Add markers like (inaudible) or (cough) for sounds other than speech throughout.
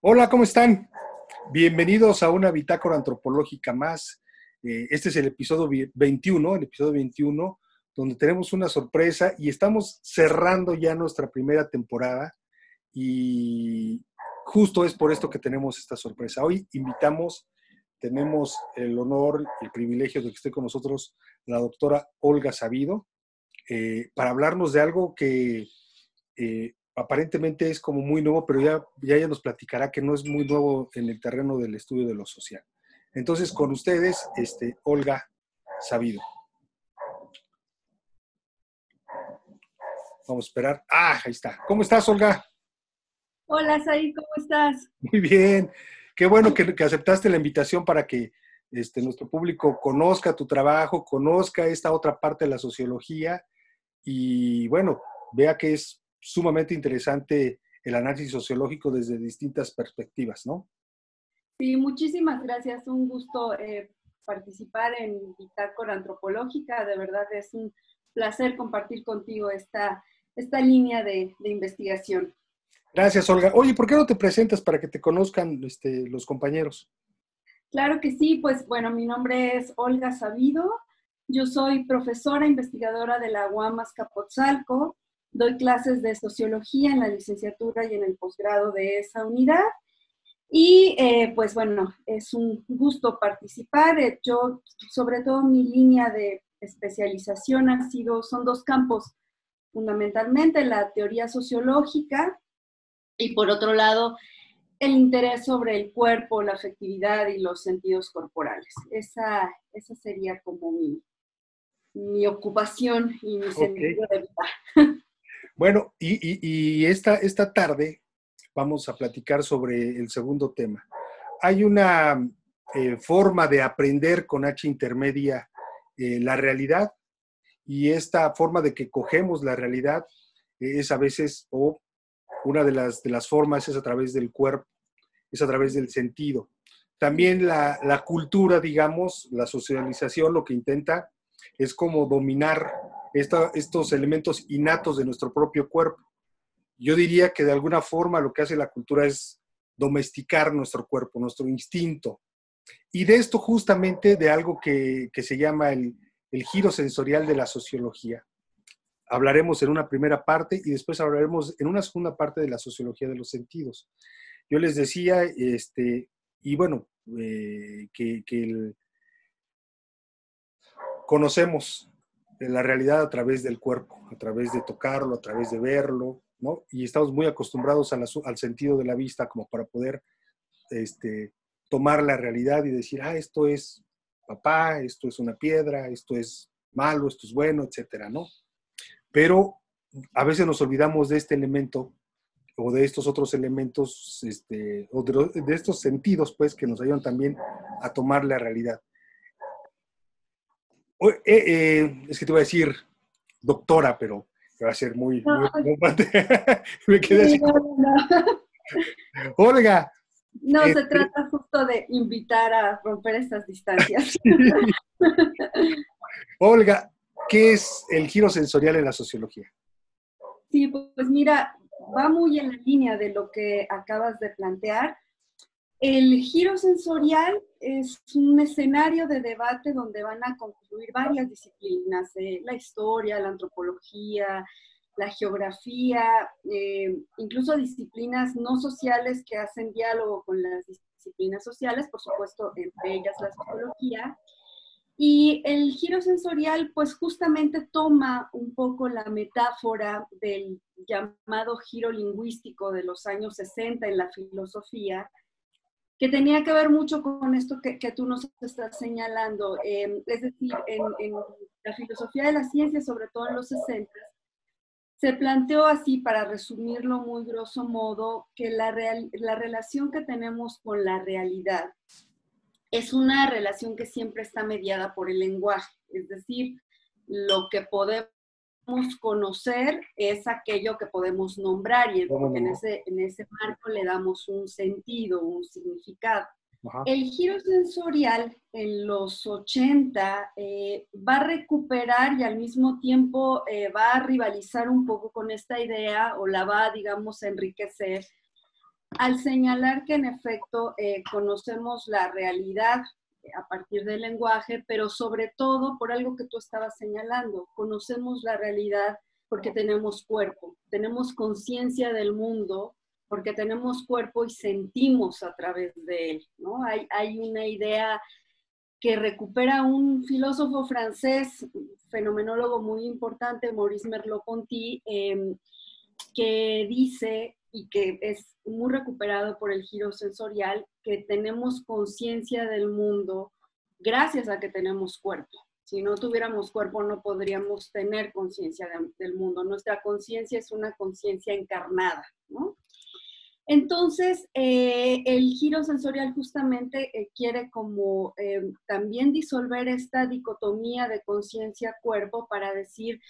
Hola, ¿cómo están? Bienvenidos a una bitácora antropológica más. Eh, este es el episodio 21, el episodio 21, donde tenemos una sorpresa y estamos cerrando ya nuestra primera temporada y justo es por esto que tenemos esta sorpresa. Hoy invitamos, tenemos el honor el privilegio de que esté con nosotros la doctora Olga Sabido eh, para hablarnos de algo que eh, aparentemente es como muy nuevo, pero ya, ya ella nos platicará que no es muy nuevo en el terreno del estudio de lo social. Entonces, con ustedes, este, Olga Sabido. Vamos a esperar. Ah, ahí está. ¿Cómo estás, Olga? Hola, Said, ¿cómo estás? Muy bien. Qué bueno que, que aceptaste la invitación para que este, nuestro público conozca tu trabajo, conozca esta otra parte de la sociología y, bueno, vea que es sumamente interesante el análisis sociológico desde distintas perspectivas, ¿no? Sí, muchísimas gracias. Un gusto eh, participar en Bitácora Antropológica. De verdad es un placer compartir contigo esta, esta línea de, investigación. Gracias, Olga. Oye, ¿por qué no te presentas para que te conozcan este, los compañeros? Claro que sí, pues bueno, mi nombre es Olga Sabido. Yo soy profesora investigadora de la UAMAS Capotzalco. Doy clases de sociología en la licenciatura y en el posgrado de esa unidad. Y eh, pues bueno, es un gusto participar. Eh, yo, sobre todo mi línea de especialización ha sido, son dos campos, fundamentalmente la teoría sociológica y por otro lado el interés sobre el cuerpo, la afectividad y los sentidos corporales. Esa, esa sería como mi, mi ocupación y mi sentido de vida. (laughs) Bueno, y, esta, esta tarde vamos a platicar sobre el segundo tema. Hay una eh, forma de aprender con H intermedia eh, la realidad y esta forma de que cogemos la realidad es a veces, o una de las, de las formas es a través del cuerpo, es a través del sentido. También la, la cultura, digamos, la socialización lo que intenta es como dominar estos elementos innatos de nuestro propio cuerpo. Yo diría que de alguna forma lo que hace la cultura es domesticar nuestro cuerpo, nuestro instinto. Y de esto justamente de algo que, se llama el, el giro sensorial de la sociología. Hablaremos en una primera parte y después hablaremos en una segunda parte de la sociología de los sentidos. Yo les decía, este, y bueno, eh, que, que conocemos la realidad a través del cuerpo, a través de tocarlo, a través de verlo, ¿no? Y estamos muy acostumbrados al sentido de la vista como para poder este, tomar la realidad y decir, ah, esto es papá, esto es una piedra, esto es malo, esto es bueno, etcétera, ¿no? Pero a veces nos olvidamos de este elemento o de estos otros elementos, este, o de, de estos sentidos, pues, que nos ayudan también a tomar la realidad. Eh, eh, es que te iba a decir doctora, pero va a ser muy... (laughs) me quedé así. Olga. No, se este trata justo de invitar a romper estas distancias. (laughs) Olga, ¿qué es el giro sensorial en la sociología? Sí, pues mira, va muy en la línea de lo que acabas de plantear. El giro sensorial es un escenario de debate donde van a concluir varias disciplinas, eh, la historia, la antropología, la geografía, eh, incluso disciplinas no sociales que hacen diálogo con las disciplinas sociales, por supuesto, entre ellas la psicología. Y el giro sensorial, pues justamente toma un poco la metáfora del llamado giro lingüístico de los años 60 en la filosofía, que tenía que ver mucho con esto que, tú nos estás señalando. Em, es decir, en, la filosofía de la ciencia, sobre todo en los 60, se planteó así, para resumirlo muy grosso modo, que la, la relación que tenemos con la realidad es una relación que siempre está mediada por el lenguaje, es decir, lo que podemos conocer es aquello que podemos nombrar y en ese, en ese marco le damos un sentido, un significado. El giro sensorial en los 80 eh, va a recuperar y al mismo tiempo eh, va a rivalizar un poco con esta idea o la va, digamos, a enriquecer al señalar que en efecto eh, conocemos la realidad a partir del lenguaje, pero sobre todo por algo que tú estabas señalando, conocemos la realidad porque tenemos cuerpo, tenemos conciencia del mundo porque tenemos cuerpo y sentimos a través de él, ¿no? Hay, hay una idea que recupera un filósofo francés, fenomenólogo muy importante, Maurice Merleau-Ponty, em, que dice, y que es muy recuperado por el giro sensorial, que tenemos conciencia del mundo gracias a que tenemos cuerpo. Si no tuviéramos cuerpo no podríamos tener conciencia del mundo. Nuestra conciencia es una conciencia encarnada, ¿no? Entonces, eh, el giro sensorial justamente eh, quiere como eh, también disolver esta dicotomía de conciencia-cuerpo para decir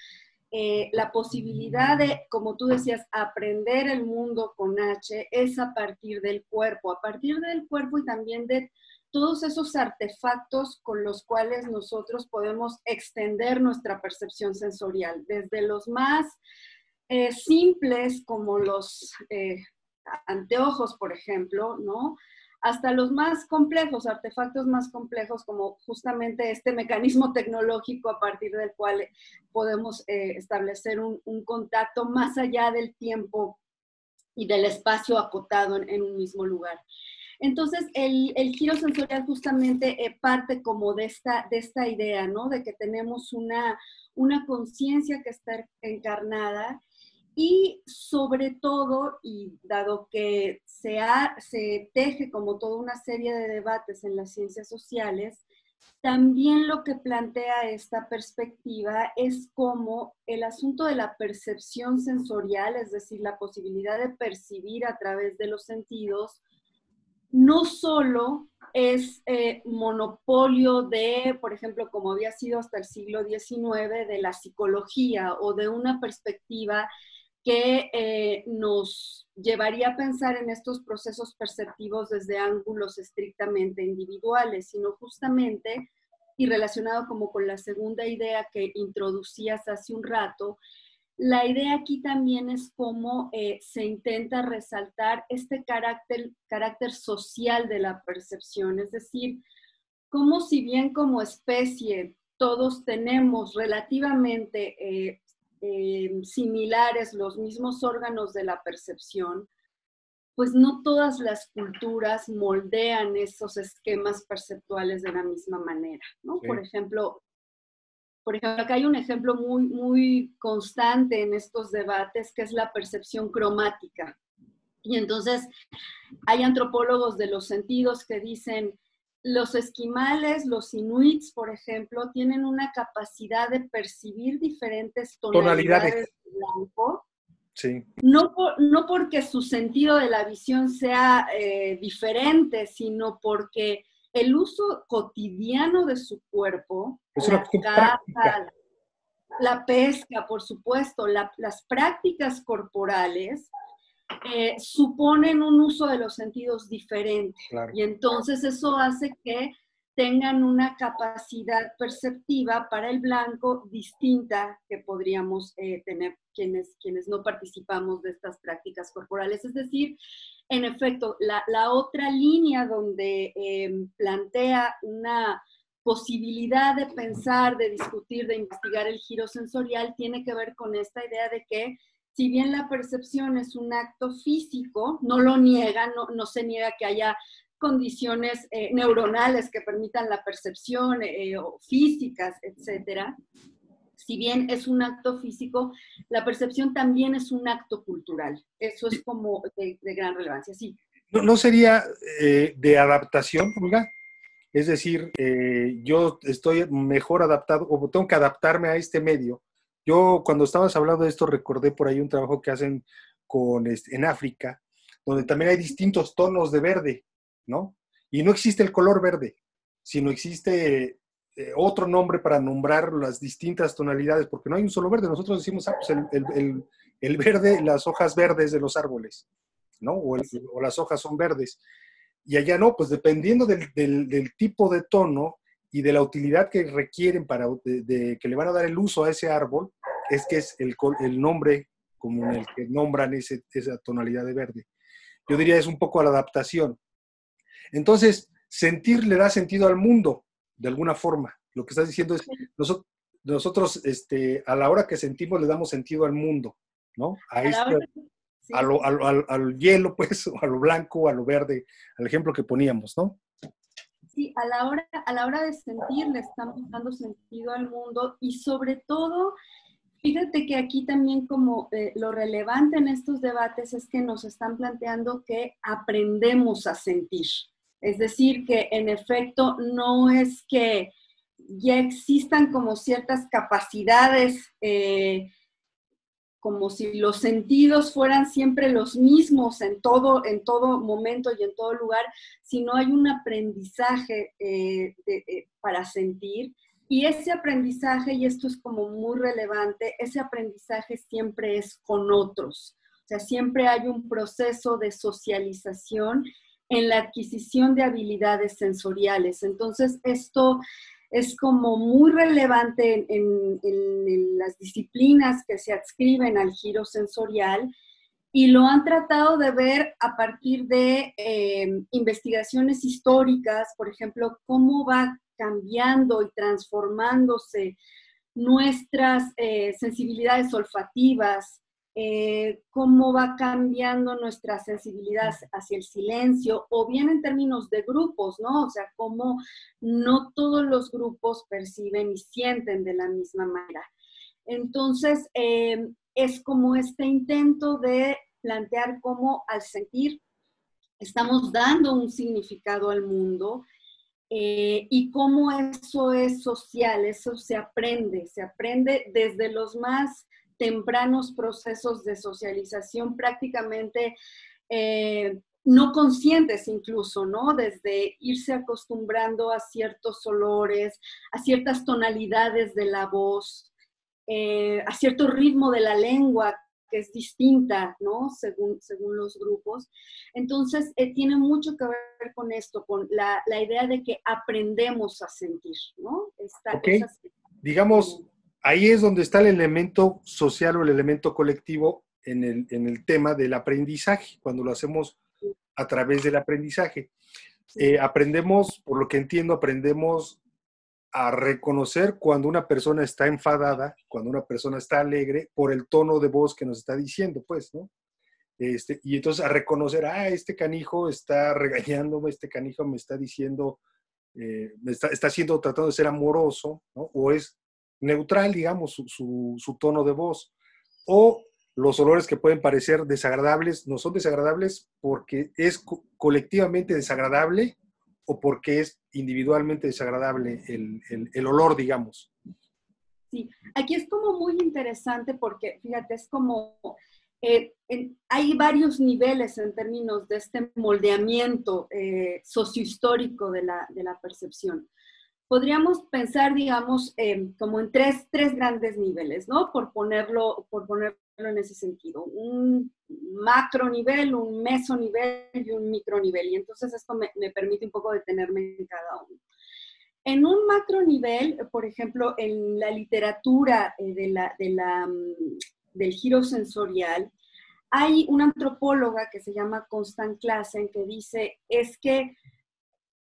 la posibilidad de, como tú decías, aprender el mundo con H es a partir del cuerpo, a partir del cuerpo y también de todos esos artefactos con los cuales nosotros podemos extender nuestra percepción sensorial, desde los más simples como los anteojos, por ejemplo, ¿no? Hasta los más complejos, artefactos más complejos, como justamente este mecanismo (laughs) tecnológico a partir del cual podemos eh, establecer un, contacto más allá del tiempo y del espacio acotado en, un mismo lugar. Entonces, el, giro sensorial justamente eh, parte como de esta, de esta idea, ¿no? De que tenemos una, una conciencia que está encarnada y sobre todo, y dado que se, se teje como toda una serie de debates en las ciencias sociales, también lo que plantea esta perspectiva es cómo el asunto de la percepción sensorial, es decir, la posibilidad de percibir a través de los sentidos, no solo es eh, monopolio de, por ejemplo, como había sido hasta el siglo XIX, de la psicología o de una perspectiva que eh, nos llevaría a pensar en estos procesos perceptivos desde ángulos estrictamente individuales, sino justamente, y relacionado como con la segunda idea que introducías hace un rato, la idea aquí también es cómo eh, se intenta resaltar este carácter, carácter social de la percepción, es decir, como si bien como especie todos tenemos relativamente eh, eh, similares, los mismos órganos de la percepción, pues no todas las culturas moldean esos esquemas perceptuales de la misma manera, ¿no? Por ejemplo, por ejemplo, acá hay un ejemplo muy, muy constante en estos debates que es la percepción cromática. Y entonces hay antropólogos de los sentidos que dicen, los esquimales, los inuits, por ejemplo, tienen una capacidad de percibir diferentes tonalidades, de blanco. Sí. No, no porque su sentido de la visión sea eh, diferente, sino porque el uso cotidiano de su cuerpo, la caza, la, pesca, por supuesto, las prácticas corporales, eh, suponen un uso de los sentidos diferente. Y entonces eso hace que tengan una capacidad perceptiva para el blanco distinta que podríamos eh, tener quienes, quienes no participamos de estas prácticas corporales. Es decir, en efecto, la, otra línea donde em, plantea una posibilidad de pensar, de discutir, de investigar el giro sensorial tiene que ver con esta idea de que si bien la percepción es un acto físico, no lo niega, no, se niega que haya condiciones eh, neuronales que permitan la percepción eh, o físicas, etcétera. Si bien es un acto físico, la percepción también es un acto cultural. Eso es como de, gran relevancia, sí. ¿No, sería eh, de adaptación? Es decir, yo estoy mejor adaptado o tengo que adaptarme a este medio yo cuando estabas hablando de esto recordé por ahí un trabajo que hacen con, este, en África, donde también hay distintos tonos de verde, ¿no? Y no existe el color verde, sino existe eh, otro nombre para nombrar las distintas tonalidades, porque no hay un solo verde. Nosotros decimos, ah, pues el, el, verde, las hojas verdes de los árboles, ¿no? O, o, las hojas son verdes. Y allá no, pues dependiendo del, del tipo de tono, y de la utilidad que requieren para de, que le van a dar el uso a ese árbol, es que es el, el nombre como el que nombran ese, esa tonalidad de verde. yo diría es un poco a la adaptación. Entonces, sentir le da sentido al mundo, de alguna forma. Lo que estás diciendo es, nosotros, nosotros este, a la hora que sentimos le damos sentido al mundo, ¿no? A, al, hielo, pues, (laughs) o a lo blanco, a lo verde, al ejemplo que poníamos, ¿no? Sí, a la hora, a la hora de sentir le estamos dando sentido al mundo y sobre todo, fíjate que aquí también como eh, lo relevante en estos debates es que nos están planteando que aprendemos a sentir. Es decir, que en efecto no es que ya existan como ciertas capacidades, eh, como si los sentidos fueran siempre los mismos en todo, en todo momento y en todo lugar, sino hay un aprendizaje eh, eh, para sentir. Y ese aprendizaje, y esto es como muy relevante, ese aprendizaje siempre es con otros. O sea, siempre hay un proceso de socialización en la adquisición de habilidades sensoriales. Entonces, esto es como muy relevante en, las disciplinas que se adscriben al giro sensorial y lo han tratado de ver a partir de eh, investigaciones históricas, por ejemplo, cómo va cambiando y transformándose nuestras eh, sensibilidades olfativas, eh, cómo va cambiando nuestra sensibilidad hacia el silencio, o bien en términos de grupos, ¿no? O sea, cómo no todos los grupos perciben y sienten de la misma manera. Entonces, eh, es como este intento de plantear cómo al sentir estamos dando un significado al mundo eh, y cómo eso es social, eso se aprende, se aprende desde los más tempranos procesos de socialización prácticamente eh, no conscientes incluso, ¿no? Desde irse acostumbrando a ciertos olores, a ciertas tonalidades de la voz, eh, a cierto ritmo de la lengua que es distinta, ¿no? Según, según los grupos. Entonces, eh, tiene mucho que ver con esto, con la, idea de que aprendemos a sentir, ¿no? Digamos, ahí es donde está el elemento social o el elemento colectivo en el, tema del aprendizaje, cuando lo hacemos a través del aprendizaje. Eh, aprendemos, por lo que entiendo, aprendemos a reconocer cuando una persona está enfadada, cuando una persona está alegre, por el tono de voz que nos está diciendo, pues, ¿no? Este, y entonces a reconocer, ah, este canijo está regañándome, este canijo me está diciendo, eh, me está, está haciendo, tratando de ser amoroso, ¿no? O es neutral, digamos, su, tono de voz. O los olores que pueden parecer desagradables no son desagradables porque es colectivamente desagradable o porque es individualmente desagradable el, olor, digamos. Sí, aquí es como muy interesante porque, fíjate, es como, eh, hay varios niveles en términos de este moldeamiento eh, sociohistórico de la percepción podríamos pensar, digamos, como en tres, tres, grandes niveles, ¿no? Por ponerlo, por ponerlo en ese sentido. Un macro nivel, un meso nivel y un micro nivel. Y entonces esto me, permite un poco detenerme en cada uno. En un macro nivel, por ejemplo, en la literatura eh, de la, mm, del giro sensorial, hay una antropóloga que se llama Constant Klassen que dice, es que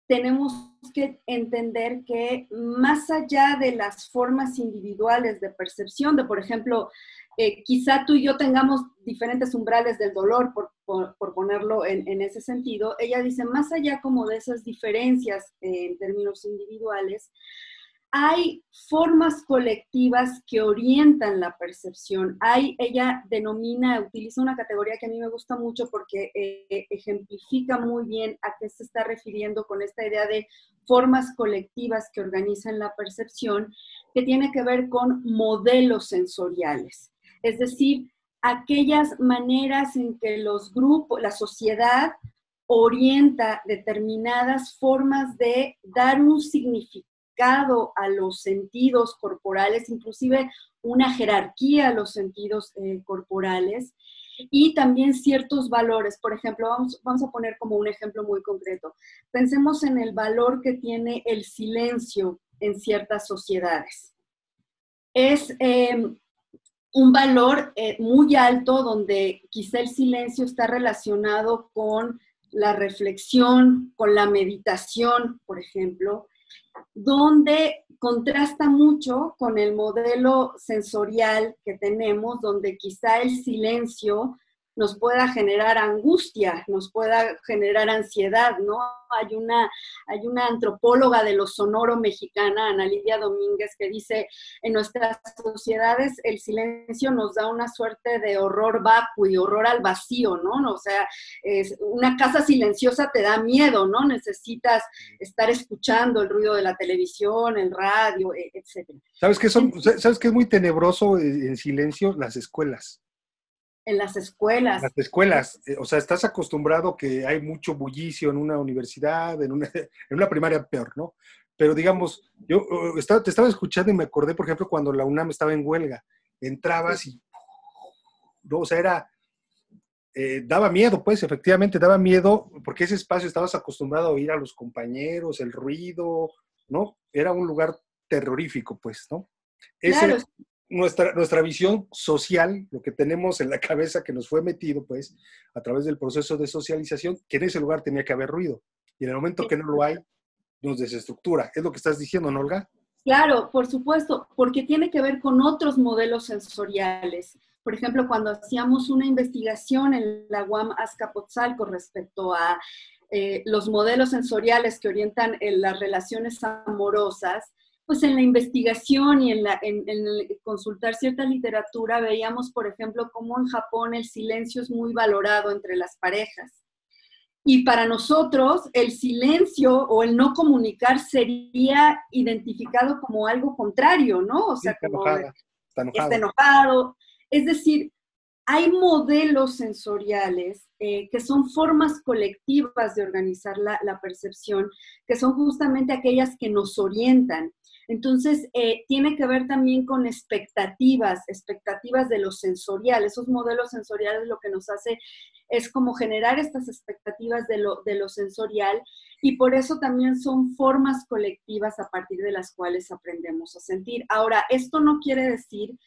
tenemos que entender que más allá de las formas individuales de percepción, de por ejemplo, eh, quizá tú y yo tengamos diferentes umbrales del dolor, por, ponerlo en, ese sentido, ella dice, más allá como de esas diferencias en términos individuales, hay formas colectivas que orientan la percepción. Hay, ella denomina, utiliza una categoría que a mí me gusta mucho porque eh, ejemplifica muy bien a qué se está refiriendo con esta idea de formas colectivas que organizan la percepción, que tiene que ver con modelos sensoriales. Es decir, aquellas maneras en que los grupos, la sociedad orienta determinadas formas de dar un significado a los sentidos corporales, inclusive una jerarquía a los sentidos eh, corporales y también ciertos valores. Por ejemplo, vamos, a poner como un ejemplo muy concreto. Pensemos en el valor que tiene el silencio en ciertas sociedades. Es em, un valor eh, muy alto donde quizá el silencio está relacionado con la reflexión, con la meditación, por ejemplo, donde contrasta mucho con el modelo sensorial que tenemos, donde quizá el silencio nos pueda generar angustia, nos pueda generar ansiedad, ¿no? Hay una, hay una antropóloga de lo sonoro mexicana, Ana Lidia Domínguez, que dice, en nuestras sociedades el silencio nos da una suerte de horror vacuo y horror al vacío, ¿no? O sea, es, una casa silenciosa te da miedo, ¿no? Necesitas estar escuchando el ruido de la televisión, el radio, e, etc. ¿Sabes qué, son, ¿sabes qué es muy tenebroso en silencio? Las escuelas en las escuelas. Las escuelas, eh, o sea, estás acostumbrado que hay mucho bullicio en una universidad, en una, en una primaria peor, ¿no? Pero digamos, yo estaba, te estaba escuchando y me acordé, por ejemplo, cuando la UNAM estaba en huelga, entrabas y, no, o sea, era, eh, daba miedo, pues, efectivamente, daba miedo, porque ese espacio estabas acostumbrado a oír a los compañeros, el ruido, ¿no? Era un lugar terrorífico, pues, ¿no? Ese, nuestra, nuestra visión social, lo que tenemos en la (laughs) cabeza que nos fue metido, pues, a través del proceso de socialización, que en ese lugar tenía que haber ruido. Y en el momento que no lo hay, nos desestructura. Es lo que estás diciendo, ¿no, Olga? Claro, por supuesto, porque tiene que ver con otros modelos sensoriales. Por ejemplo, cuando hacíamos una investigación en la UAM Azcapotzalco respecto a eh, los modelos sensoriales que orientan en las relaciones amorosas, pues en la investigación y en, la, en, consultar cierta literatura veíamos, por ejemplo, cómo en Japón el silencio es muy valorado entre las parejas. Y para nosotros el silencio o el no comunicar sería identificado como algo contrario, ¿no? O sea, como está, enojado. enojado. Es decir, hay modelos sensoriales eh, que son formas colectivas de organizar la, la, percepción, que son justamente aquellas que nos orientan. Entonces, eh, tiene que ver también con expectativas, expectativas de lo sensorial. Esos modelos sensoriales lo que nos hace es como generar estas expectativas de lo, de lo sensorial y por eso también son formas colectivas a partir de las cuales aprendemos a sentir. Ahora, esto no quiere decir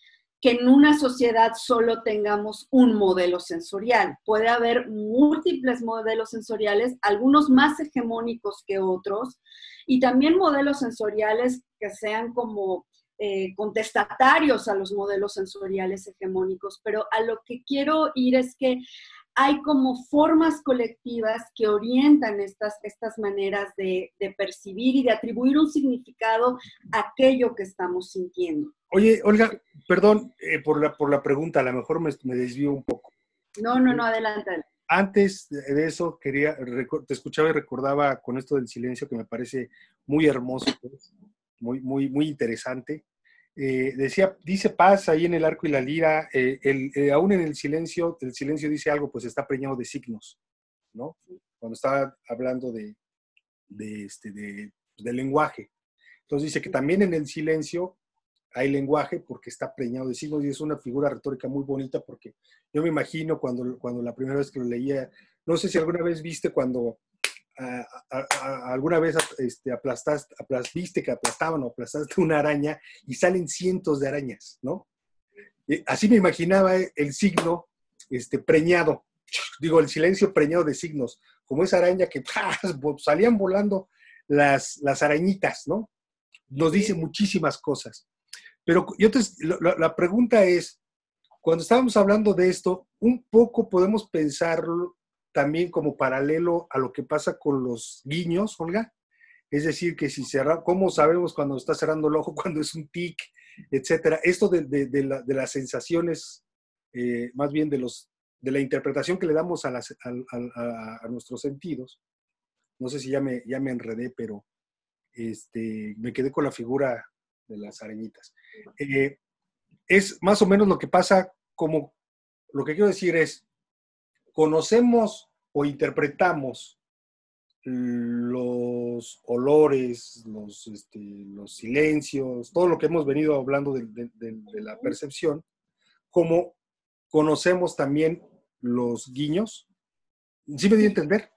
que en una sociedad solo tengamos un modelo sensorial. Puede haber múltiples modelos sensoriales, algunos más hegemónicos que otros, y también modelos sensoriales que sean como eh, contestatarios a los modelos sensoriales hegemónicos. Pero a lo que quiero ir es que hay como formas colectivas que orientan estas, estas maneras de, percibir y de atribuir un significado a aquello que estamos sintiendo. Oye, Olga, perdón eh, por, la, por la pregunta, a lo mejor me, me desvío un poco. No, no, no, adelante. Antes de eso, quería, te escuchaba y recordaba con esto del silencio que me parece muy hermoso, pues, muy, muy, muy interesante. Eh, decía, dice paz ahí en el arco y la lira, eh, el, eh, aún en el silencio, el silencio dice algo, pues está preñado de signos, ¿no? Cuando está hablando de, de este, de, lenguaje. Entonces dice que también en el silencio hay lenguaje porque está preñado de signos y es una figura retórica muy bonita porque yo me imagino cuando, cuando la primera vez que lo leía, no sé si alguna vez viste cuando alguna vez este, aplastaste, viste que aplastaban o aplastaste una araña y salen cientos de arañas, ¿no? Así me imaginaba el signo este, preñado, digo, el silencio preñado de signos, como esa araña que (laughs) salían volando las, las arañitas, ¿no? Nos dice muchísimas cosas. Pero yo la pregunta es, cuando estábamos hablando de esto, un poco podemos pensarlo también como paralelo a lo que pasa con los guiños, Olga. Es decir, que si cerra, ¿cómo sabemos cuando está cerrando el ojo, (laughs) cuando es un tic, etcétera? Esto de, las sensaciones, eh, más bien de, los, de la interpretación que le damos a, nuestros sentidos. No sé si ya me, ya me enredé, pero este, me quedé con la figura de las arañitas. Eh, es más o menos lo que pasa como, lo que quiero decir es, conocemos o interpretamos los olores, los, este, los silencios, todo lo que hemos venido hablando de, la percepción, como conocemos también los guiños. ¿Sí me di a entender?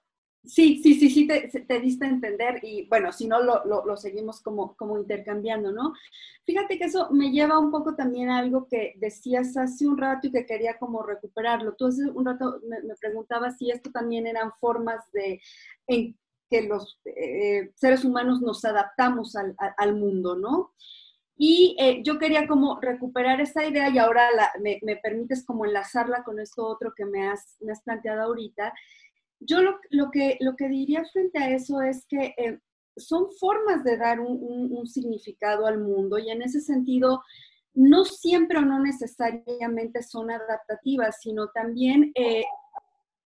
Sí, sí, sí, sí, te, diste a entender y bueno, si no lo, seguimos como, como intercambiando, ¿no? Fíjate que eso me lleva un poco también a algo que decías hace un rato y que quería como recuperarlo. Tú hace un rato me, preguntabas si esto también eran formas de en que los eh, seres humanos nos adaptamos al, mundo, ¿no? Y eh, yo quería como recuperar esa idea y ahora me, me, permites como enlazarla con esto otro que me has, me has planteado ahorita, yo lo, que, lo que diría frente a eso es que eh, son formas de dar un, significado al mundo y en ese sentido no siempre o no necesariamente son adaptativas, sino también eh,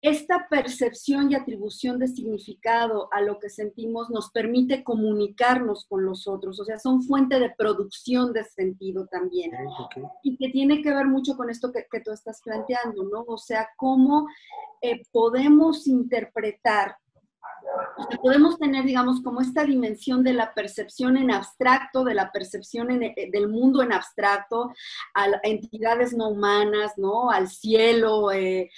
esta percepción y atribución de significado a lo que sentimos nos permite comunicarnos con los otros, o sea, son fuente de producción de sentido también. Y que tiene que ver mucho con esto que, que tú estás planteando, ¿no? O sea, cómo eh, podemos interpretar podemos tener, digamos, como esta dimensión de la percepción en abstracto, de la percepción eh, del mundo en abstracto, a, entidades no humanas, ¿no? Al cielo, eh,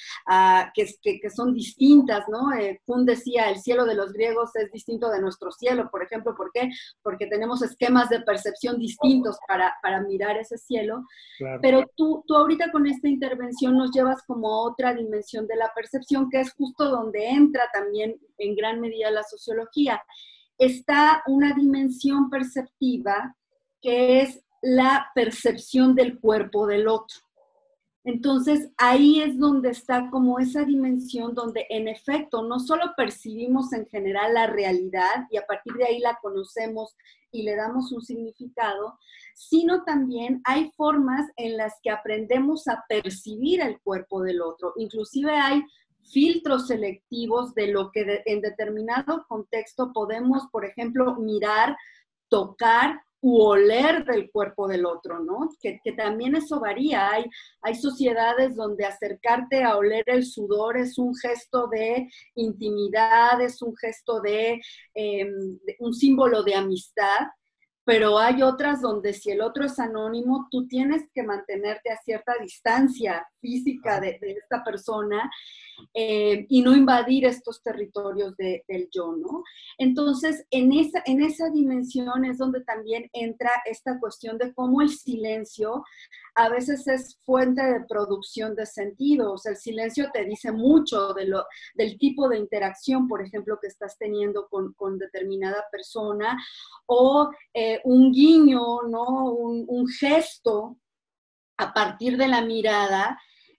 que, que, son distintas, ¿no? Eh, Kuhn decía, el cielo de los griegos es distinto de nuestro cielo, por ejemplo, ¿por qué? Porque tenemos esquemas de percepción distintos para, para mirar ese cielo. Pero tú, tú ahorita con esta intervención nos llevas como a otra dimensión de la percepción, que es justo donde entra también en gran medida la sociología. Está una dimensión perceptiva que es la percepción del cuerpo del otro. Entonces, ahí es donde está como esa dimensión donde en efecto no solo percibimos en general la realidad y a partir de ahí la conocemos y le damos un significado, sino también hay formas en las que aprendemos a percibir el cuerpo del otro. Inclusive hay filtros selectivos de lo que en determinado contexto podemos, por ejemplo, mirar, tocar u oler del cuerpo del otro, ¿no? Que, también eso varía. Hay, hay sociedades donde acercarte a oler el sudor es un gesto de intimidad, es un gesto de, em, de un símbolo de amistad pero hay otras donde si el otro es anónimo, tú tienes que mantenerte a cierta distancia física de, esta persona eh, y no invadir estos territorios del yo, ¿no? Entonces, en esa, en esa dimensión es donde también entra esta cuestión de cómo el silencio a veces es fuente de producción de sentido. O sea, el silencio te dice mucho de lo, del tipo de interacción, por ejemplo, que estás teniendo con, determinada persona, o eh, un guiño, ¿no? Un, un gesto a partir de la mirada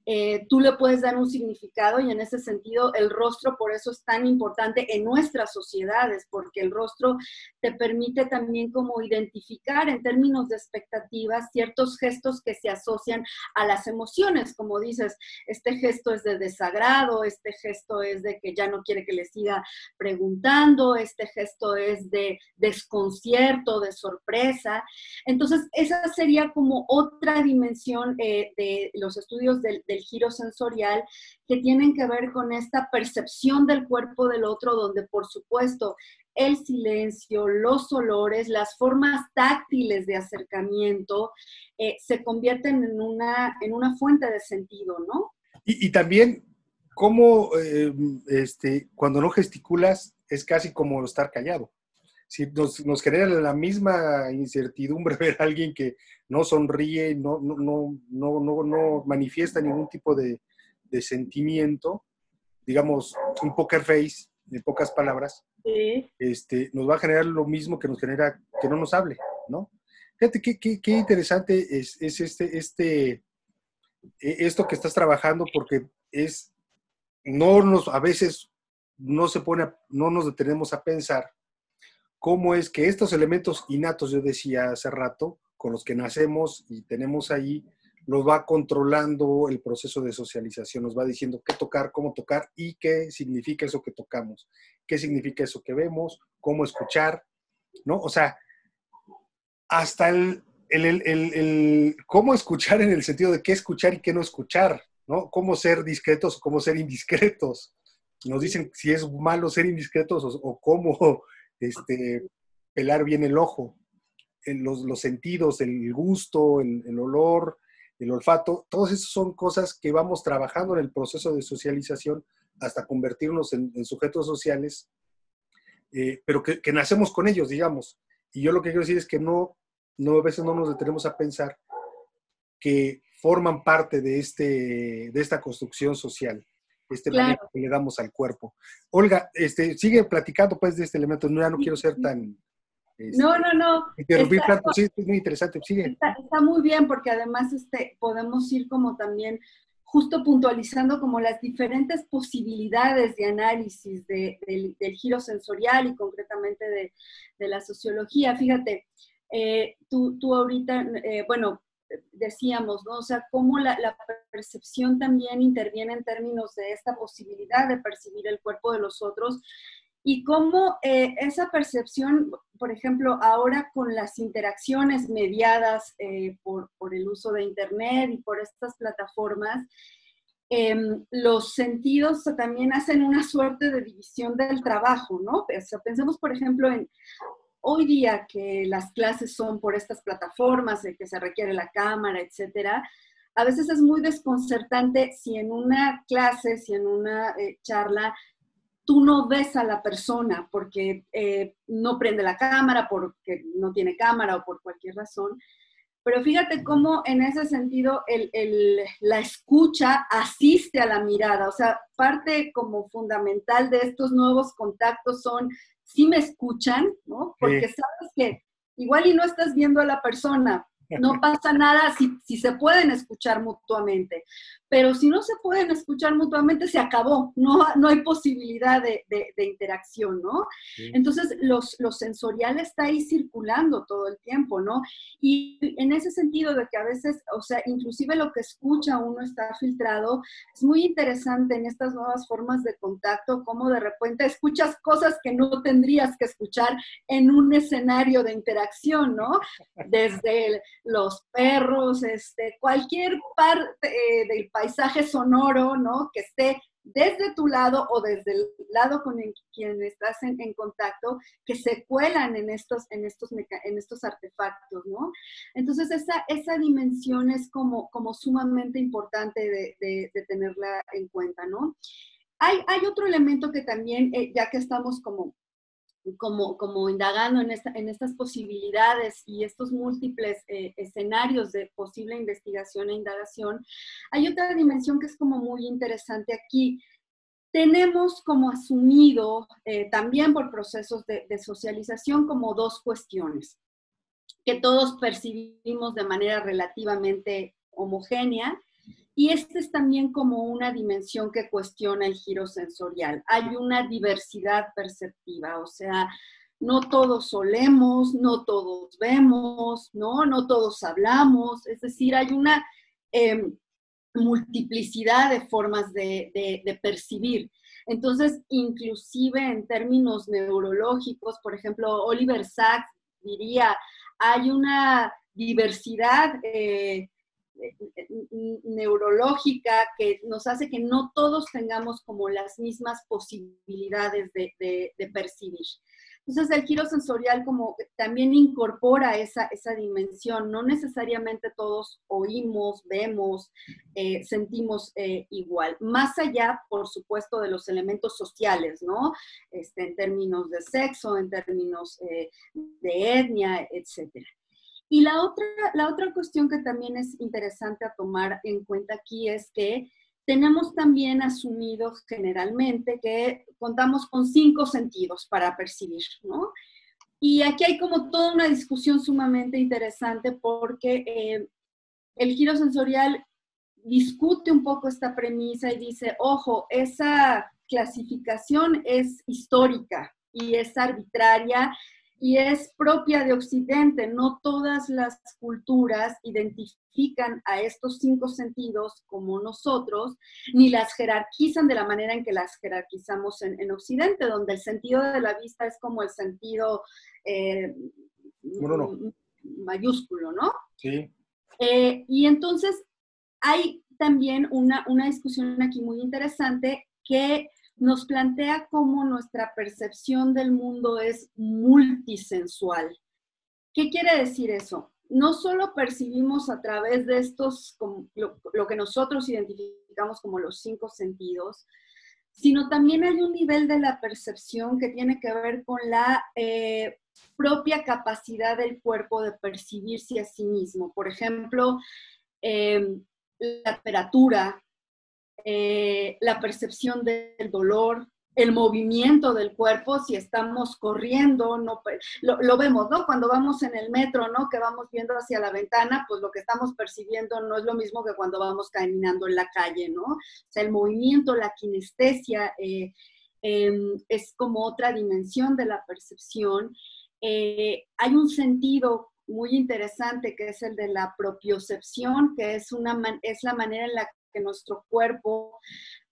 eh, tú le puedes dar un significado y en ese sentido el rostro por eso es tan importante en nuestras sociedades, porque el rostro te permite también como identificar en términos de expectativas ciertos gestos que se asocian a las emociones, como dices, este gesto es de desagrado, este gesto es de que ya no quiere que le siga preguntando, este gesto es de desconcierto, de sorpresa. Entonces, esa sería como otra dimensión eh, de los estudios del giro sensorial que tienen que ver con esta percepción del cuerpo del otro, donde por supuesto el silencio, los olores, las formas táctiles de acercamiento eh, se convierten en una, en una fuente de sentido, ¿no? Y, también cómo eh, este, cuando no gesticulas es casi como estar callado si nos, nos, genera la misma incertidumbre (laughs) ver a alguien que no sonríe, no, no, no, no, no manifiesta ningún tipo de, de, sentimiento, digamos, un poker face, en pocas palabras, este, nos va a generar lo mismo que nos genera que no nos hable, ¿no? Fíjate qué, qué, qué interesante es, es, este, este, e, esto que estás trabajando, porque es, no nos, a veces no se pone, no nos detenemos a pensar cómo es que estos elementos innatos, yo decía hace rato, con los que nacemos y tenemos ahí, los va controlando el proceso de socialización, nos va diciendo qué tocar, cómo tocar y qué significa eso que tocamos, qué significa eso que vemos, cómo escuchar, ¿no? O sea, hasta el, el, cómo escuchar en el sentido de qué escuchar y qué no escuchar, ¿no? Cómo ser discretos o cómo ser indiscretos. Nos dicen si es malo ser indiscretos o, o cómo este, pelar bien el ojo, los, los sentidos, el gusto, el, olor, el olfato, todas esas son cosas que vamos trabajando en el proceso de socialización hasta convertirnos en, sujetos sociales, eh, pero que, nacemos con ellos, digamos. Y yo lo que quiero decir es que no, no, a veces no nos detenemos a pensar que forman parte de, este, de esta construcción social, este elemento que le damos al cuerpo. Olga, este, sigue platicando pues de este elemento, no, ya no quiero ser tan... Este, no, no, no. Interrumpir tanto, sí, es muy interesante, sigue. Está, está, muy bien porque además este, podemos ir como también justo puntualizando como las diferentes posibilidades de análisis del, giro sensorial y concretamente de, la sociología. Fíjate, eh, tú, tú, ahorita, eh, bueno, decíamos, ¿no? O sea, cómo la, percepción también interviene en términos de esta posibilidad de percibir el cuerpo de los otros y cómo eh, esa percepción, por ejemplo, ahora con las interacciones mediadas eh, por, por, el uso de Internet y por estas plataformas, em, los sentidos también hacen una suerte de división del trabajo, ¿no? O sea, pensemos, por ejemplo, en hoy día que las clases son por estas plataformas, que se requiere la cámara, etcétera, a veces es muy desconcertante si en una clase, si en una eh, charla, tú no ves a la persona porque eh, no prende la cámara, porque no tiene cámara o por cualquier razón. Pero fíjate cómo en ese sentido la escucha asiste a la mirada. O sea, parte como fundamental de estos nuevos contactos son si me escuchan, ¿no? Porque sabes que igual y no estás viendo a la persona, no (laughs) pasa nada si, si, se pueden escuchar mutuamente. Pero si no se pueden escuchar mutuamente, se acabó. No, no hay posibilidad de, de, interacción, ¿no? Entonces, los, los sensorial está ahí circulando todo el tiempo, ¿no? Y en ese sentido de que a veces, o sea, inclusive lo que escucha uno está filtrado, es muy interesante en estas nuevas formas de contacto, como de repente escuchas cosas que no tendrías que escuchar en un escenario de interacción, ¿no? (laughs) Desde los perros, este, cualquier parte eh, del paisaje sonoro, ¿no? Que esté desde tu lado o desde el lado con quien estás en, contacto, que se cuelan en estos, en estos, en estos artefactos, ¿no? Entonces, esa, esa dimensión es como, como sumamente importante de, de, tenerla en cuenta, ¿no? Hay, hay, otro elemento que también, eh, ya que estamos como como, como indagando en, esta, en estas posibilidades y estos múltiples eh, escenarios de posible investigación e indagación, hay otra dimensión que es como muy interesante aquí. Tenemos como asumido eh, también por procesos de, de socialización como dos cuestiones que todos percibimos de manera relativamente homogénea y este es también como una dimensión que cuestiona el giro sensorial. Hay una diversidad perceptiva, o sea, no todos solemos, no todos vemos, ¿no? No todos hablamos, es decir, hay una em, multiplicidad de formas de, de percibir. Entonces, inclusive en términos neurológicos, por ejemplo, Oliver Sacks diría, hay una diversidad eh, neurológica que nos hace que no todos tengamos como las mismas posibilidades de, percibir. Entonces el giro sensorial como también incorpora esa, esa dimensión, no necesariamente todos oímos, vemos, eh, sentimos eh, igual, más allá, por supuesto, de los elementos sociales, ¿no? Este, en términos de sexo, en términos eh, de etnia, etcétera. Y la otra, la otra cuestión que también es interesante a tomar en cuenta aquí es que tenemos también asumido generalmente que contamos con cinco sentidos para percibir, ¿no? Y aquí hay como toda una discusión sumamente interesante porque eh, el giro sensorial discute un poco esta premisa y dice, ojo, esa clasificación es histórica y es arbitraria y es propia de Occidente. No todas las culturas identifican a estos cinco sentidos como nosotros, ni las jerarquizan de la manera en que las jerarquizamos en, Occidente, donde el sentido de la vista es como el sentido eh, mayúsculo, ¿no? Sí. Eh, y entonces hay también una, una discusión aquí muy interesante que nos plantea cómo nuestra percepción del mundo es multisensual. ¿Qué quiere decir eso? No solo percibimos a través de estos, lo, que nosotros identificamos como los cinco sentidos, sino también hay un nivel de la percepción que tiene que ver con la eh, propia capacidad del cuerpo de percibirse a sí mismo. Por ejemplo, em, la temperatura, eh, la percepción del dolor, el movimiento del cuerpo, si estamos corriendo, no, lo, vemos, ¿no? Cuando vamos en el metro, ¿no? Que vamos viendo hacia la ventana, pues lo que estamos percibiendo no es lo mismo que cuando vamos caminando en la calle, ¿no? O sea, el movimiento, la kinestesia, eh, em, es como otra dimensión de la percepción. Eh, hay un sentido muy interesante que es el de la propiocepción, que es, una, es la manera en la que nuestro cuerpo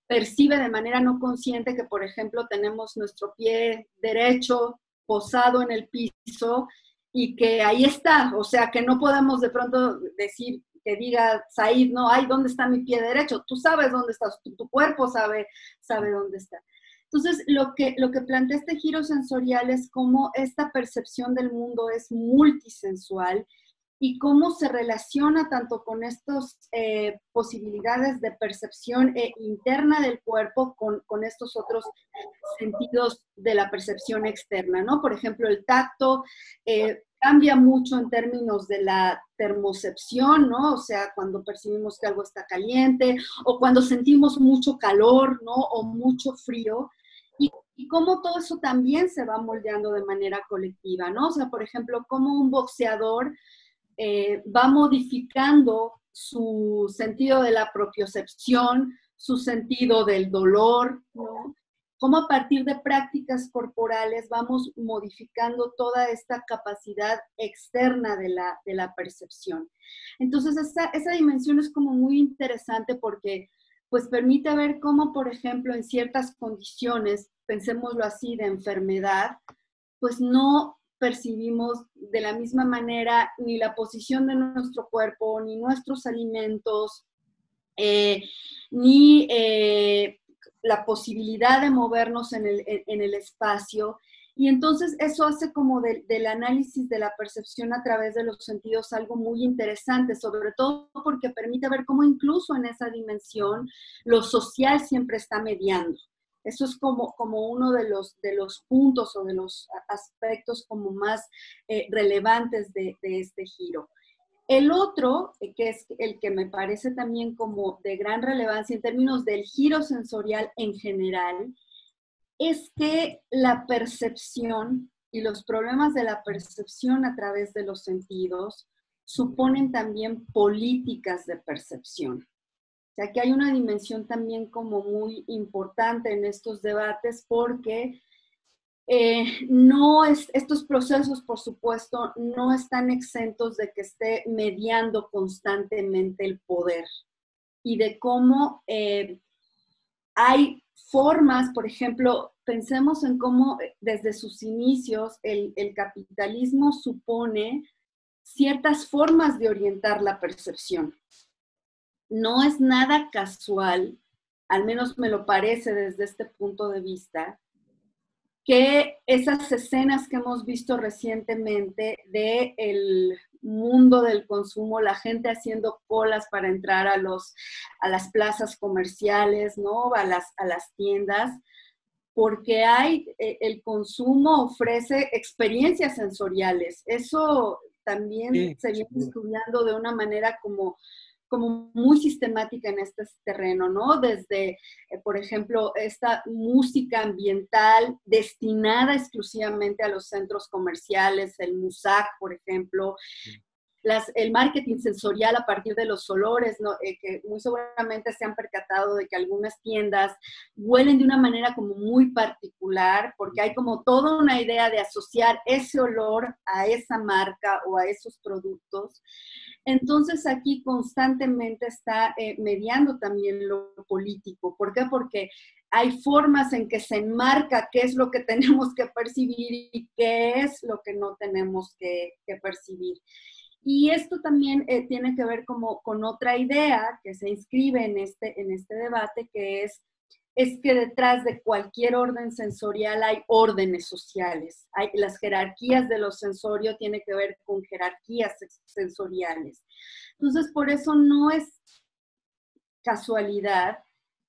percibe de manera no consciente que, por ejemplo, tenemos nuestro pie derecho posado en el piso y que ahí está, o sea, que no podemos de pronto decir que diga Said, no, ay, ¿dónde está mi pie derecho? Tú sabes dónde estás, tu, tu, cuerpo sabe, sabe dónde está. Entonces, lo que, lo que plantea este giro sensorial es cómo esta percepción del mundo es multisensual y cómo se relaciona tanto con estas eh, posibilidades de percepción eh, interna del cuerpo con, con, estos otros sentidos de la percepción externa, ¿no? Por ejemplo, el tacto eh, cambia mucho en términos de la termocepción, ¿no? O sea, cuando percibimos que algo está caliente o cuando sentimos mucho calor, ¿no? O mucho frío. Y, y cómo todo eso también se va moldeando de manera colectiva, ¿no? O sea, por ejemplo, como un boxeador eh, va modificando su sentido de la propiocepción, su sentido del dolor, ¿no? Cómo a partir de prácticas corporales vamos modificando toda esta capacidad externa de la, de la percepción. Entonces, esa, esa dimensión es como muy interesante porque pues permite ver cómo, por ejemplo, en ciertas condiciones, pensémoslo así, de enfermedad, pues no percibimos de la misma manera ni la posición de nuestro cuerpo, ni nuestros alimentos, eh, ni eh, la posibilidad de movernos en el, espacio. Y entonces eso hace como del análisis de la percepción a través de los sentidos algo muy interesante, sobre todo porque permite ver cómo incluso en esa dimensión lo social siempre está mediando. Eso es como, como uno de los, de los puntos o de los aspectos como más eh, relevantes de, este giro. El otro, eh, que es el que me parece también como de gran relevancia en términos del giro sensorial en general, es que la percepción y los problemas de la percepción a través de los sentidos suponen también políticas de percepción. O sea, que hay una dimensión también como muy importante en estos debates porque eh, no es, estos procesos, por supuesto, no están exentos de que esté mediando constantemente el poder y de cómo eh, hay formas, por ejemplo, pensemos en cómo eh, desde sus inicios el, el capitalismo supone ciertas formas de orientar la percepción no es nada casual, al menos me lo parece desde este punto de vista, que esas escenas que hemos visto recientemente de el mundo del consumo, la gente haciendo colas para entrar a, los, a las plazas comerciales, ¿no? a, las, a las tiendas, porque hay, eh, el consumo ofrece experiencias sensoriales. Eso también se viene estudiando de una manera como como muy sistemática en este terreno, ¿no? Desde, eh, por ejemplo, esta música ambiental destinada exclusivamente a los centros comerciales, el MUSAC, por ejemplo, las, el marketing sensorial a partir de los olores, ¿no? Eh, que muy seguramente se han percatado de que algunas tiendas huelen de una manera como muy particular, porque hay como toda una idea de asociar ese olor a esa marca o a esos productos. Entonces aquí constantemente está eh, mediando también lo político. ¿Por qué? Porque hay formas en que se enmarca qué es lo que (laughs) tenemos que percibir y qué es lo que no tenemos que, percibir. Y esto también eh, tiene que ver como con otra idea que se inscribe en este, en este debate, que es es que detrás de cualquier orden sensorial hay órdenes sociales. Hay, las jerarquías de lo sensorio tienen que ver con jerarquías sensoriales. Entonces, por eso no es casualidad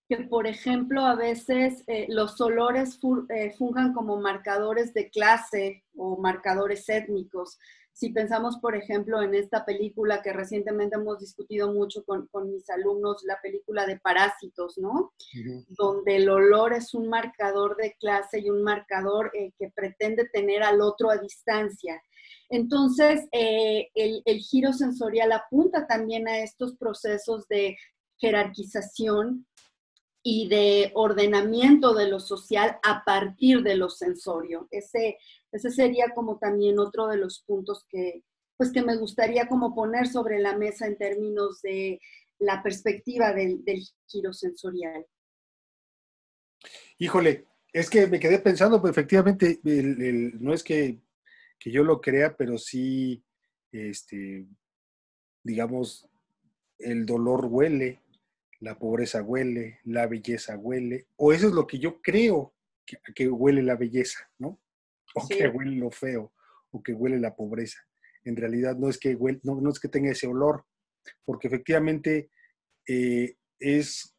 que, por ejemplo, a veces eh, los olores eh, fungan como marcadores de clase o marcadores étnicos. Si pensamos, por ejemplo, en esta película que recientemente hemos discutido mucho con, mis alumnos, la película de Parásitos, ¿no? Donde el olor es un marcador de clase y un marcador eh, que pretende tener al otro a distancia. Entonces, el, el giro sensorial apunta también a estos procesos de jerarquización y de ordenamiento de lo social a partir de lo sensorio. Ese, ese sería como también otro de los puntos que, pues que me gustaría como poner sobre la mesa en términos de la perspectiva del, giro sensorial. Híjole, es que me quedé pensando, pues efectivamente, no es que, que, yo lo crea, pero sí, este, digamos, el dolor huele, la pobreza huele, la belleza huele, o eso es lo que yo creo que, huele la belleza, ¿no? O que huele lo feo, o que huele la pobreza. En realidad no es que, no, es que tenga ese olor, porque efectivamente eh, es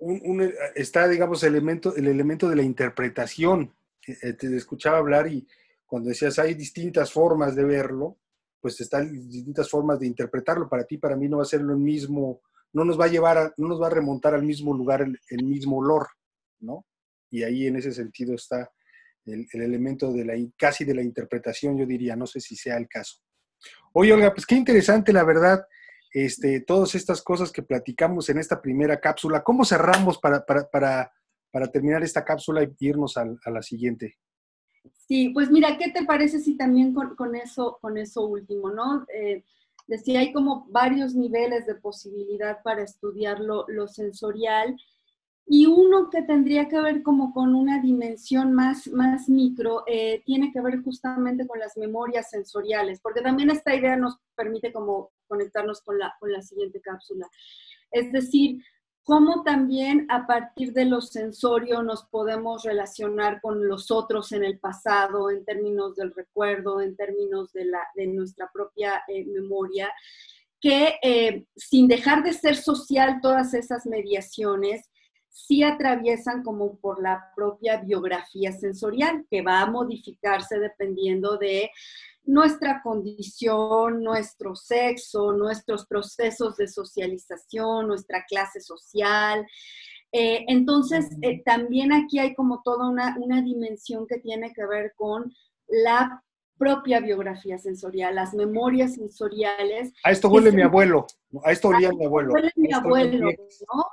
un, está, digamos, elemento, el elemento de la interpretación. Eh, te escuchaba hablar y cuando decías hay distintas formas de verlo, pues están distintas formas de interpretarlo. Para ti, para mí no va a ser lo mismo no nos va a llevar, no nos va a remontar al mismo lugar el, mismo olor, ¿no? Y ahí en ese sentido está el, elemento de la, casi de la interpretación, yo diría, no sé si sea el caso. Oye, Olga, pues qué interesante, la verdad, este, todas estas cosas que platicamos en esta primera cápsula. ¿Cómo cerramos para, para, terminar esta cápsula y irnos a, la siguiente? Sí, pues mira, ¿qué te parece si también con, eso, con eso último, ¿no? Eh, decía, hay como varios niveles de posibilidad para estudiar lo, sensorial y uno que tendría que ver como con una dimensión más, más micro eh, tiene que ver justamente con las memorias sensoriales, porque también esta idea nos permite como conectarnos con la, con la siguiente cápsula. Es decir, cómo también a partir de lo sensorio nos podemos relacionar con los otros en el pasado, en términos del recuerdo, en términos de, nuestra propia eh, memoria, que eh, sin dejar de ser social todas esas mediaciones, sí atraviesan como por la propia biografía sensorial, que va a modificarse dependiendo de nuestra condición, nuestro sexo, nuestros procesos de socialización, nuestra clase social. Eh, entonces, eh, también aquí hay como toda una, dimensión que tiene que ver con la propia biografía sensorial, las memorias sensoriales. A esto huele mi abuelo, a esto olía mi abuelo. Huele mi abuelo, ¿no?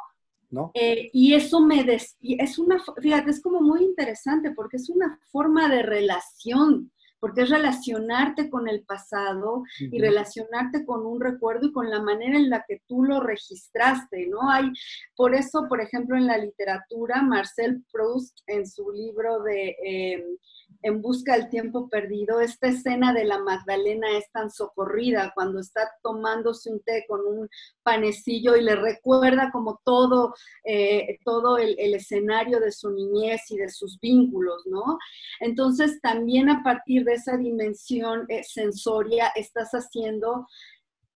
Eh, y eso me es una, fíjate, es como muy interesante porque es una forma de relación porque es relacionarte con el pasado y relacionarte con un recuerdo y con la manera en la que tú lo registraste, ¿no? Hay, por eso, por ejemplo, en la literatura, Marcel Proust, en su libro de em, En busca del tiempo perdido, esta escena de la Magdalena es tan socorrida cuando está tomándose un té con un panecillo y le recuerda como todo, eh, todo el, escenario de su niñez y de sus vínculos, ¿no? Entonces, también a partir de esa dimensión eh, sensoria estás haciendo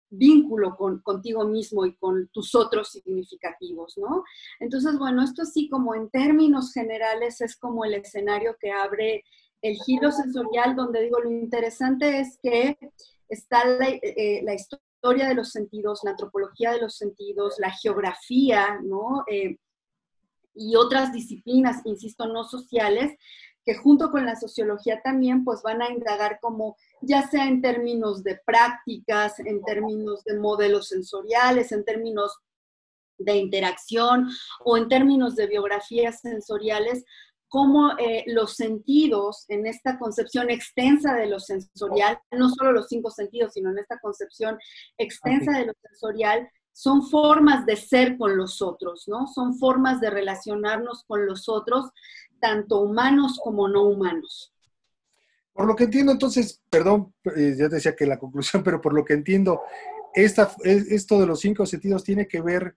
vínculo con, contigo mismo y con tus otros significativos, ¿no? Entonces, bueno, esto sí como en términos generales es como el escenario que abre el giro sensorial, donde digo, lo interesante es que está la, eh, historia de los sentidos, la antropología de los sentidos, la geografía, ¿no? Eh, y otras disciplinas, insisto, no sociales, que junto con la sociología también pues van a indagar como ya sea en términos de prácticas, en términos de modelos sensoriales, en términos de interacción o en términos de biografías sensoriales, cómo eh, los sentidos en esta concepción extensa de lo sensorial, no solo los cinco sentidos, sino en esta concepción extensa de lo sensorial, son formas de ser con los otros, ¿no? Son formas de relacionarnos con los otros tanto humanos como no humanos. Por lo que entiendo, entonces, perdón, eh, ya decía que la conclusión, (laughs) pero por lo que entiendo, esta, esto de los cinco sentidos tiene que ver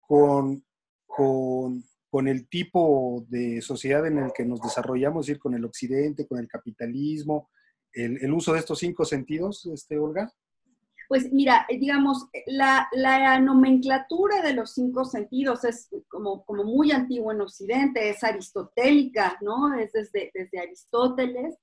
con, con, el tipo de sociedad en el que nos desarrollamos, ir con el occidente, con el capitalismo, el, uso de estos cinco sentidos, este, Olga. Pues mira, eh, digamos, la, nomenclatura de los cinco sentidos es como, como muy antigua en Occidente, es aristotélica, ¿no? Es desde, desde Aristóteles.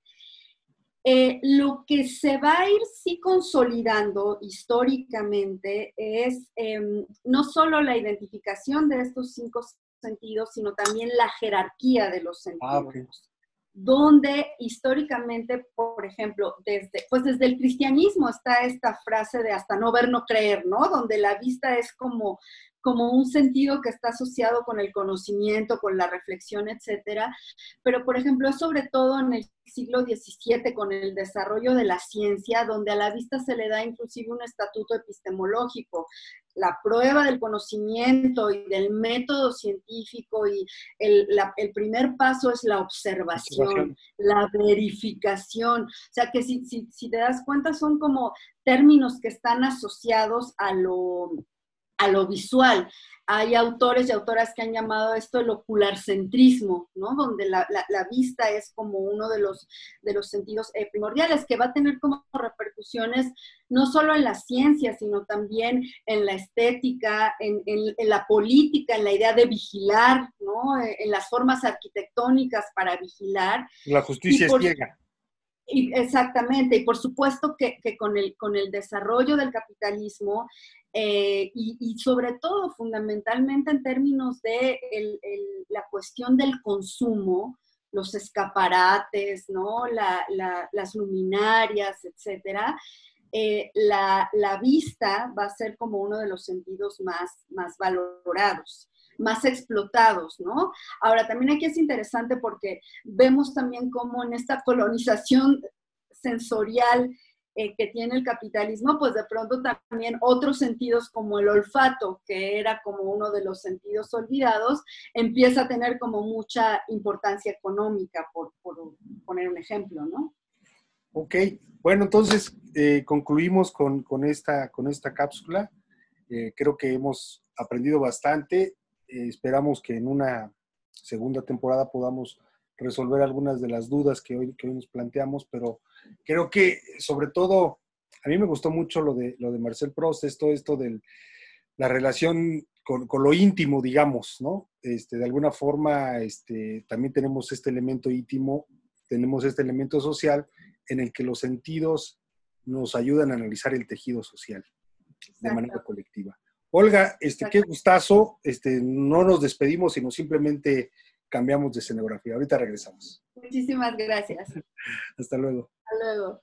Eh, lo que se va a ir sí consolidando históricamente es em, no solo la identificación de estos cinco sentidos, sino también la jerarquía de los ah, sentidos donde históricamente, por ejemplo, desde, pues desde el cristianismo está esta frase de hasta no ver, no creer, ¿no? Donde la vista es como, como un sentido que está asociado con el conocimiento, con la reflexión, etcétera. Pero, por ejemplo, es sobre todo en el siglo XVII con el desarrollo de la ciencia, donde a la vista se le da inclusive un estatuto epistemológico la prueba del conocimiento y del método científico y el, primer paso es la observación, la verificación. O sea que si, si, te das cuenta son como términos que están asociados a lo, a lo visual hay autores y autoras que han llamado esto el ocularcentrismo, ¿no? Donde la, vista es como uno de los, de los sentidos eh, primordiales, que va a tener como repercusiones no solo en la ciencia, sino también en la estética, en, la política, en la idea de vigilar, ¿no? Eh, en las formas arquitectónicas para vigilar. La justicia es ciega. exactamente, y por supuesto que, con, el, con el desarrollo del capitalismo eh, y, sobre todo fundamentalmente en términos de la cuestión del consumo, los escaparates, ¿no? las luminarias, etcétera, eh, la, vista va a ser como uno de los sentidos más, más valorados más explotados, ¿no? Ahora, también aquí es interesante porque vemos también cómo en esta colonización sensorial eh, que tiene el capitalismo, pues de pronto también otros sentidos como el olfato, que era como uno de los sentidos olvidados, empieza a tener como mucha importancia económica, por, poner un ejemplo, ¿no? Ok, bueno, entonces eh, concluimos con, esta, con esta cápsula. Eh, creo que hemos aprendido bastante. esperamos que en una segunda temporada podamos resolver algunas de las dudas que hoy, que hoy nos planteamos, pero creo que sobre todo, a mí me gustó mucho lo de, lo de Marcel Proust, esto, esto de la relación con, lo íntimo, digamos, ¿no? Este, de alguna forma, este, también tenemos este elemento íntimo, tenemos este elemento social en el que los sentidos nos ayudan a analizar el tejido social de manera colectiva. Olga, este, qué gustazo, este, no nos despedimos, sino simplemente cambiamos de escenografía. Ahorita regresamos. Muchísimas gracias. (laughs) Hasta luego. Luego.